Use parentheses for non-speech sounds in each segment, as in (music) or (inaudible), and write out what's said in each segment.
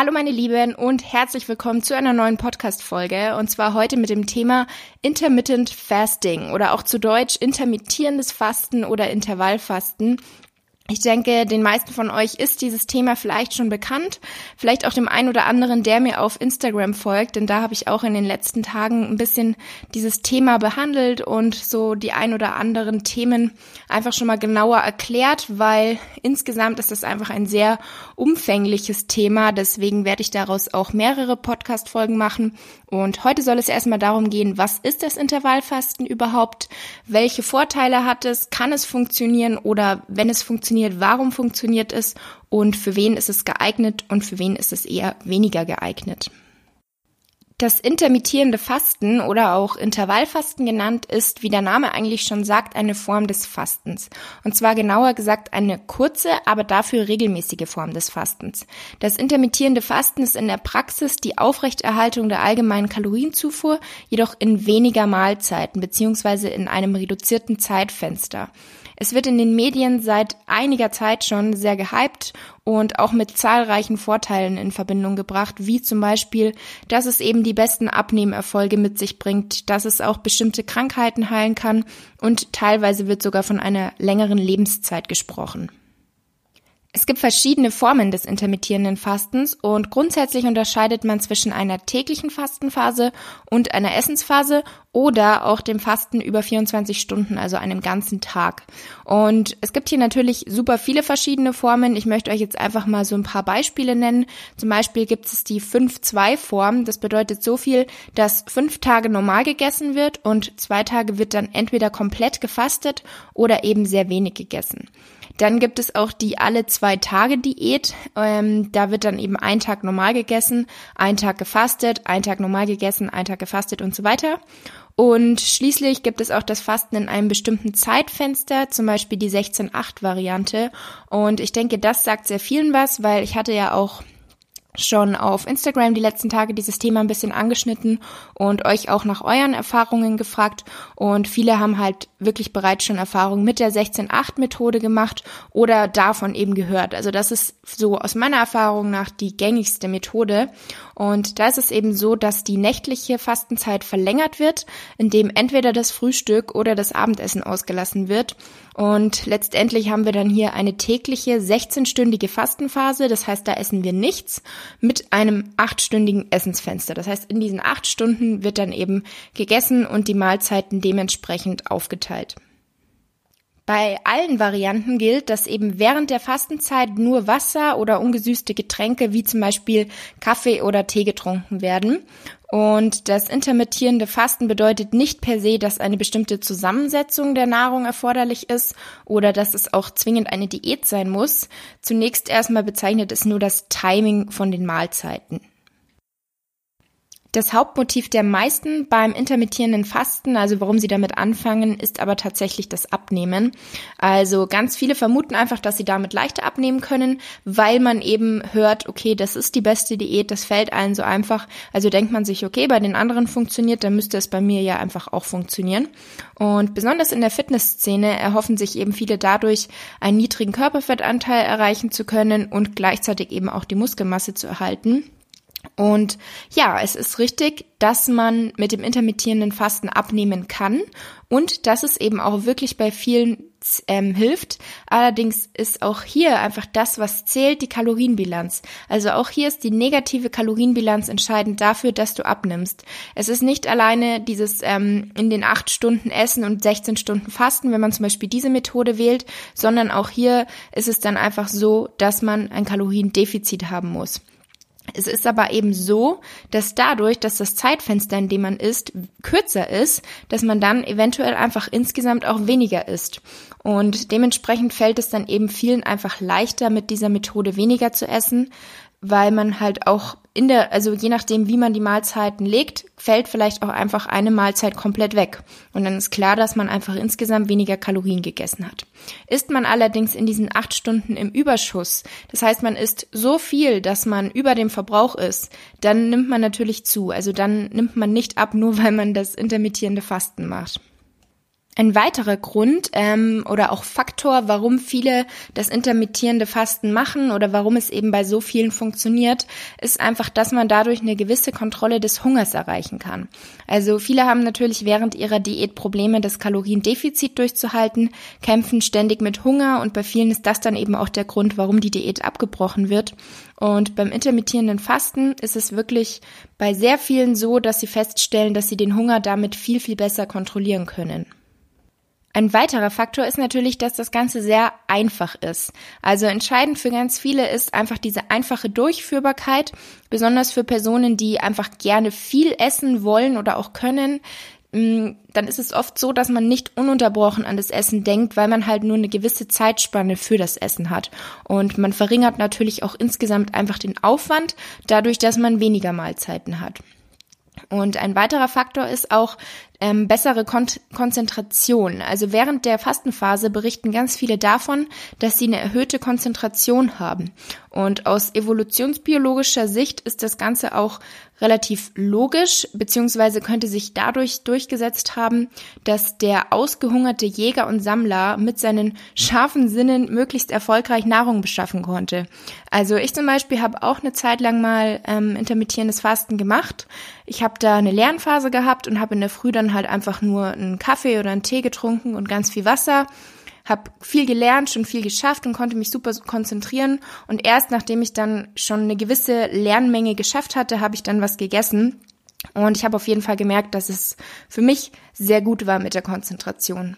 Hallo meine Lieben und herzlich willkommen zu einer neuen Podcast-Folge und zwar heute mit dem Thema Intermittent Fasting oder auch zu Deutsch intermittierendes Fasten oder Intervallfasten. Ich denke, den meisten von euch ist dieses Thema vielleicht schon bekannt, vielleicht auch dem einen oder anderen, der mir auf Instagram folgt, denn da habe ich auch in den letzten Tagen ein bisschen dieses Thema behandelt und so die ein oder anderen Themen einfach schon mal genauer erklärt, weil insgesamt ist das einfach ein sehr umfängliches Thema, deswegen werde ich daraus auch mehrere Podcast Folgen machen und heute soll es erstmal darum gehen, was ist das Intervallfasten überhaupt? Welche Vorteile hat es? Kann es funktionieren oder wenn es funktioniert, warum funktioniert es? Und für wen ist es geeignet und für wen ist es eher weniger geeignet? Das intermittierende Fasten oder auch Intervallfasten genannt ist, wie der Name eigentlich schon sagt, eine Form des Fastens. Und zwar genauer gesagt eine kurze, aber dafür regelmäßige Form des Fastens. Das intermittierende Fasten ist in der Praxis die Aufrechterhaltung der allgemeinen Kalorienzufuhr, jedoch in weniger Mahlzeiten beziehungsweise in einem reduzierten Zeitfenster. Es wird in den Medien seit einiger Zeit schon sehr gehypt und auch mit zahlreichen Vorteilen in Verbindung gebracht, wie zum Beispiel, dass es eben die besten Abnehmerfolge mit sich bringt, dass es auch bestimmte Krankheiten heilen kann und teilweise wird sogar von einer längeren Lebenszeit gesprochen. Es gibt verschiedene Formen des intermittierenden Fastens und grundsätzlich unterscheidet man zwischen einer täglichen Fastenphase und einer Essensphase oder auch dem Fasten über 24 Stunden, also einem ganzen Tag. Und es gibt hier natürlich super viele verschiedene Formen. Ich möchte euch jetzt einfach mal so ein paar Beispiele nennen. Zum Beispiel gibt es die 5-2-Form. Das bedeutet so viel, dass fünf Tage normal gegessen wird und zwei Tage wird dann entweder komplett gefastet oder eben sehr wenig gegessen. Dann gibt es auch die alle zwei Tage Diät. Ähm, da wird dann eben ein Tag normal gegessen, ein Tag gefastet, ein Tag normal gegessen, ein Tag gefastet und so weiter. Und schließlich gibt es auch das Fasten in einem bestimmten Zeitfenster, zum Beispiel die 16-8-Variante. Und ich denke, das sagt sehr vielen was, weil ich hatte ja auch schon auf Instagram die letzten Tage dieses Thema ein bisschen angeschnitten und euch auch nach euren Erfahrungen gefragt. Und viele haben halt wirklich bereits schon Erfahrungen mit der 16.8-Methode gemacht oder davon eben gehört. Also das ist so aus meiner Erfahrung nach die gängigste Methode. Und da ist es eben so, dass die nächtliche Fastenzeit verlängert wird, indem entweder das Frühstück oder das Abendessen ausgelassen wird. Und letztendlich haben wir dann hier eine tägliche 16-stündige Fastenphase. Das heißt, da essen wir nichts mit einem achtstündigen Essensfenster. Das heißt, in diesen acht Stunden wird dann eben gegessen und die Mahlzeiten dementsprechend aufgeteilt. Bei allen Varianten gilt, dass eben während der Fastenzeit nur Wasser oder ungesüßte Getränke wie zum Beispiel Kaffee oder Tee getrunken werden. Und das intermittierende Fasten bedeutet nicht per se, dass eine bestimmte Zusammensetzung der Nahrung erforderlich ist oder dass es auch zwingend eine Diät sein muss. Zunächst erstmal bezeichnet es nur das Timing von den Mahlzeiten. Das Hauptmotiv der meisten beim intermittierenden Fasten, also warum sie damit anfangen, ist aber tatsächlich das Abnehmen. Also ganz viele vermuten einfach, dass sie damit leichter abnehmen können, weil man eben hört, okay, das ist die beste Diät, das fällt allen so einfach. Also denkt man sich, okay, bei den anderen funktioniert, dann müsste es bei mir ja einfach auch funktionieren. Und besonders in der Fitnessszene erhoffen sich eben viele dadurch, einen niedrigen Körperfettanteil erreichen zu können und gleichzeitig eben auch die Muskelmasse zu erhalten. Und ja, es ist richtig, dass man mit dem intermittierenden Fasten abnehmen kann und dass es eben auch wirklich bei vielen ähm, hilft. Allerdings ist auch hier einfach das, was zählt, die Kalorienbilanz. Also auch hier ist die negative Kalorienbilanz entscheidend dafür, dass du abnimmst. Es ist nicht alleine dieses ähm, in den acht Stunden Essen und 16 Stunden Fasten, wenn man zum Beispiel diese Methode wählt, sondern auch hier ist es dann einfach so, dass man ein Kaloriendefizit haben muss. Es ist aber eben so, dass dadurch, dass das Zeitfenster, in dem man isst, kürzer ist, dass man dann eventuell einfach insgesamt auch weniger isst. Und dementsprechend fällt es dann eben vielen einfach leichter, mit dieser Methode weniger zu essen, weil man halt auch in der, also je nachdem, wie man die Mahlzeiten legt, fällt vielleicht auch einfach eine Mahlzeit komplett weg. Und dann ist klar, dass man einfach insgesamt weniger Kalorien gegessen hat. Isst man allerdings in diesen acht Stunden im Überschuss, das heißt, man isst so viel, dass man über dem Verbrauch ist, dann nimmt man natürlich zu. Also dann nimmt man nicht ab, nur weil man das intermittierende Fasten macht. Ein weiterer Grund ähm, oder auch Faktor, warum viele das intermittierende Fasten machen oder warum es eben bei so vielen funktioniert, ist einfach, dass man dadurch eine gewisse Kontrolle des Hungers erreichen kann. Also viele haben natürlich während ihrer Diät Probleme, das Kaloriendefizit durchzuhalten, kämpfen ständig mit Hunger und bei vielen ist das dann eben auch der Grund, warum die Diät abgebrochen wird. Und beim intermittierenden Fasten ist es wirklich bei sehr vielen so, dass sie feststellen, dass sie den Hunger damit viel, viel besser kontrollieren können. Ein weiterer Faktor ist natürlich, dass das Ganze sehr einfach ist. Also entscheidend für ganz viele ist einfach diese einfache Durchführbarkeit, besonders für Personen, die einfach gerne viel essen wollen oder auch können. Mm, dann ist es oft so, dass man nicht ununterbrochen an das Essen denkt, weil man halt nur eine gewisse Zeitspanne für das Essen hat. Und man verringert natürlich auch insgesamt einfach den Aufwand, dadurch, dass man weniger Mahlzeiten hat. Und ein weiterer Faktor ist auch ähm, bessere Kon Konzentration. Also während der Fastenphase berichten ganz viele davon, dass sie eine erhöhte Konzentration haben. Und aus evolutionsbiologischer Sicht ist das Ganze auch relativ logisch, beziehungsweise könnte sich dadurch durchgesetzt haben, dass der ausgehungerte Jäger und Sammler mit seinen scharfen Sinnen möglichst erfolgreich Nahrung beschaffen konnte. Also ich zum Beispiel habe auch eine Zeit lang mal ähm, intermittierendes Fasten gemacht. Ich habe da eine Lernphase gehabt und habe in der Früh dann halt einfach nur einen Kaffee oder einen Tee getrunken und ganz viel Wasser habe viel gelernt, schon viel geschafft und konnte mich super konzentrieren. Und erst nachdem ich dann schon eine gewisse Lernmenge geschafft hatte, habe ich dann was gegessen. Und ich habe auf jeden Fall gemerkt, dass es für mich sehr gut war mit der Konzentration.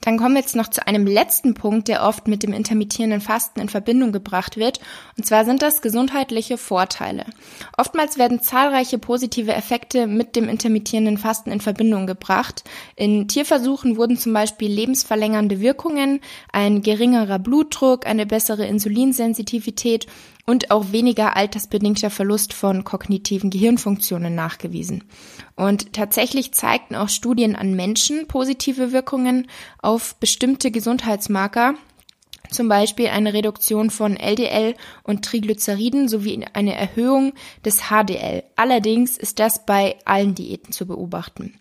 Dann kommen wir jetzt noch zu einem letzten Punkt, der oft mit dem intermittierenden Fasten in Verbindung gebracht wird. Und zwar sind das gesundheitliche Vorteile. Oftmals werden zahlreiche positive Effekte mit dem intermittierenden Fasten in Verbindung gebracht. In Tierversuchen wurden zum Beispiel lebensverlängernde Wirkungen, ein geringerer Blutdruck, eine bessere Insulinsensitivität und auch weniger altersbedingter Verlust von kognitiven Gehirnfunktionen nachgewiesen. Und tatsächlich zeigten auch Studien an Menschen positive Wirkungen auf bestimmte Gesundheitsmarker, zum Beispiel eine Reduktion von LDL und Triglyceriden sowie eine Erhöhung des HDL. Allerdings ist das bei allen Diäten zu beobachten.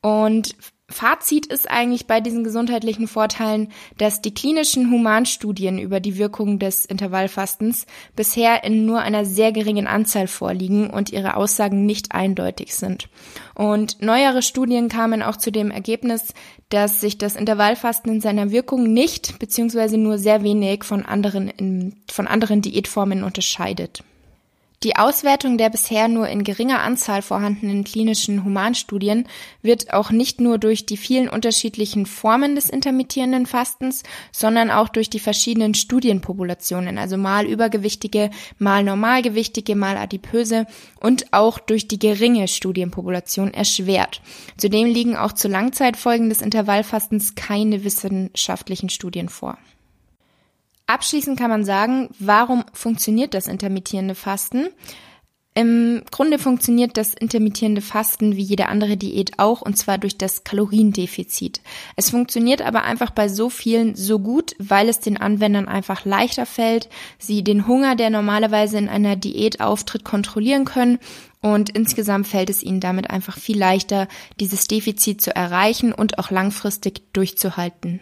Und Fazit ist eigentlich bei diesen gesundheitlichen Vorteilen, dass die klinischen Humanstudien über die Wirkung des Intervallfastens bisher in nur einer sehr geringen Anzahl vorliegen und ihre Aussagen nicht eindeutig sind. Und neuere Studien kamen auch zu dem Ergebnis, dass sich das Intervallfasten in seiner Wirkung nicht bzw. nur sehr wenig von anderen, von anderen Diätformen unterscheidet. Die Auswertung der bisher nur in geringer Anzahl vorhandenen klinischen Humanstudien wird auch nicht nur durch die vielen unterschiedlichen Formen des intermittierenden Fastens, sondern auch durch die verschiedenen Studienpopulationen, also mal übergewichtige, mal normalgewichtige, mal adipöse und auch durch die geringe Studienpopulation erschwert. Zudem liegen auch zu Langzeitfolgen des Intervallfastens keine wissenschaftlichen Studien vor. Abschließend kann man sagen, warum funktioniert das intermittierende Fasten? Im Grunde funktioniert das intermittierende Fasten wie jede andere Diät auch, und zwar durch das Kaloriendefizit. Es funktioniert aber einfach bei so vielen so gut, weil es den Anwendern einfach leichter fällt, sie den Hunger, der normalerweise in einer Diät auftritt, kontrollieren können und insgesamt fällt es ihnen damit einfach viel leichter, dieses Defizit zu erreichen und auch langfristig durchzuhalten.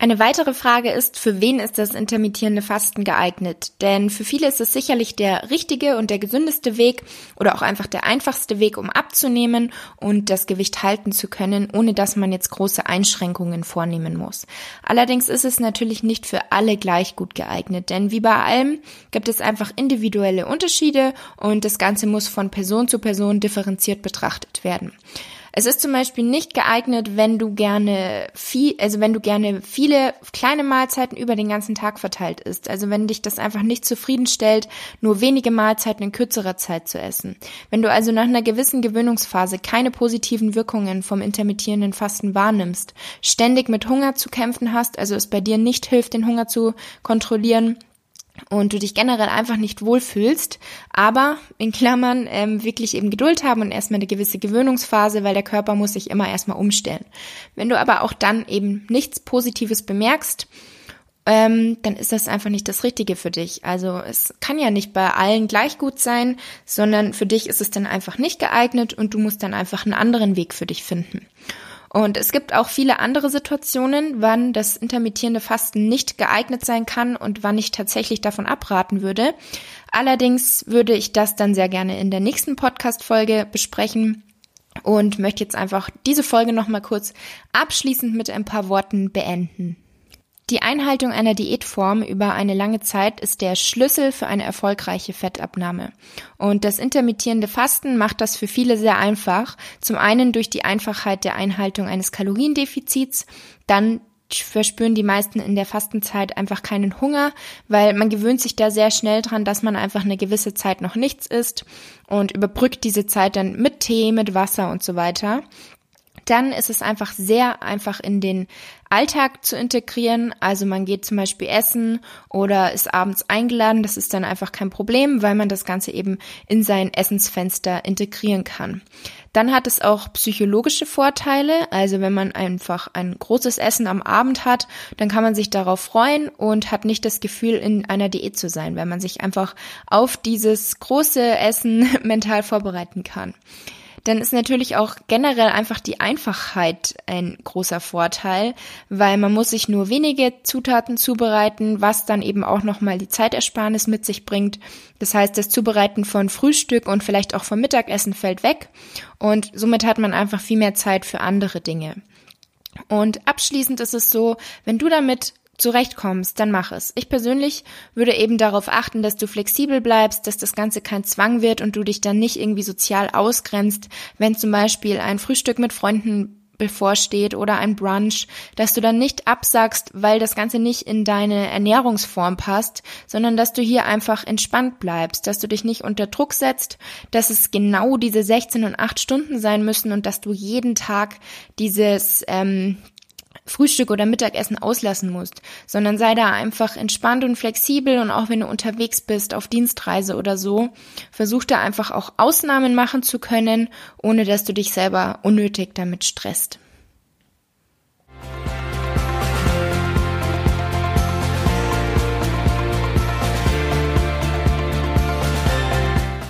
Eine weitere Frage ist, für wen ist das intermittierende Fasten geeignet? Denn für viele ist es sicherlich der richtige und der gesündeste Weg oder auch einfach der einfachste Weg, um abzunehmen und das Gewicht halten zu können, ohne dass man jetzt große Einschränkungen vornehmen muss. Allerdings ist es natürlich nicht für alle gleich gut geeignet, denn wie bei allem gibt es einfach individuelle Unterschiede und das Ganze muss von Person zu Person differenziert betrachtet werden. Es ist zum Beispiel nicht geeignet, wenn du gerne viel, also wenn du gerne viele kleine Mahlzeiten über den ganzen Tag verteilt isst. Also wenn dich das einfach nicht zufriedenstellt, nur wenige Mahlzeiten in kürzerer Zeit zu essen. Wenn du also nach einer gewissen Gewöhnungsphase keine positiven Wirkungen vom intermittierenden Fasten wahrnimmst, ständig mit Hunger zu kämpfen hast, also es bei dir nicht hilft, den Hunger zu kontrollieren, und du dich generell einfach nicht wohlfühlst, aber in Klammern ähm, wirklich eben Geduld haben und erstmal eine gewisse Gewöhnungsphase, weil der Körper muss sich immer erstmal umstellen. Wenn du aber auch dann eben nichts Positives bemerkst, ähm, dann ist das einfach nicht das Richtige für dich. Also es kann ja nicht bei allen gleich gut sein, sondern für dich ist es dann einfach nicht geeignet und du musst dann einfach einen anderen Weg für dich finden. Und es gibt auch viele andere Situationen, wann das intermittierende Fasten nicht geeignet sein kann und wann ich tatsächlich davon abraten würde. Allerdings würde ich das dann sehr gerne in der nächsten Podcast-Folge besprechen und möchte jetzt einfach diese Folge nochmal kurz abschließend mit ein paar Worten beenden. Die Einhaltung einer Diätform über eine lange Zeit ist der Schlüssel für eine erfolgreiche Fettabnahme. Und das intermittierende Fasten macht das für viele sehr einfach. Zum einen durch die Einfachheit der Einhaltung eines Kaloriendefizits, dann verspüren die meisten in der Fastenzeit einfach keinen Hunger, weil man gewöhnt sich da sehr schnell dran, dass man einfach eine gewisse Zeit noch nichts isst und überbrückt diese Zeit dann mit Tee, mit Wasser und so weiter dann ist es einfach sehr einfach in den Alltag zu integrieren. Also man geht zum Beispiel essen oder ist abends eingeladen. Das ist dann einfach kein Problem, weil man das Ganze eben in sein Essensfenster integrieren kann. Dann hat es auch psychologische Vorteile. Also wenn man einfach ein großes Essen am Abend hat, dann kann man sich darauf freuen und hat nicht das Gefühl, in einer Diät zu sein, weil man sich einfach auf dieses große Essen (laughs) mental vorbereiten kann dann ist natürlich auch generell einfach die Einfachheit ein großer Vorteil, weil man muss sich nur wenige Zutaten zubereiten, was dann eben auch nochmal die Zeitersparnis mit sich bringt. Das heißt, das Zubereiten von Frühstück und vielleicht auch vom Mittagessen fällt weg und somit hat man einfach viel mehr Zeit für andere Dinge. Und abschließend ist es so, wenn du damit zurechtkommst, dann mach es. Ich persönlich würde eben darauf achten, dass du flexibel bleibst, dass das Ganze kein Zwang wird und du dich dann nicht irgendwie sozial ausgrenzt, wenn zum Beispiel ein Frühstück mit Freunden bevorsteht oder ein Brunch, dass du dann nicht absagst, weil das Ganze nicht in deine Ernährungsform passt, sondern dass du hier einfach entspannt bleibst, dass du dich nicht unter Druck setzt, dass es genau diese 16 und 8 Stunden sein müssen und dass du jeden Tag dieses, ähm, Frühstück oder Mittagessen auslassen musst, sondern sei da einfach entspannt und flexibel und auch wenn du unterwegs bist auf Dienstreise oder so, versuch da einfach auch Ausnahmen machen zu können, ohne dass du dich selber unnötig damit stresst.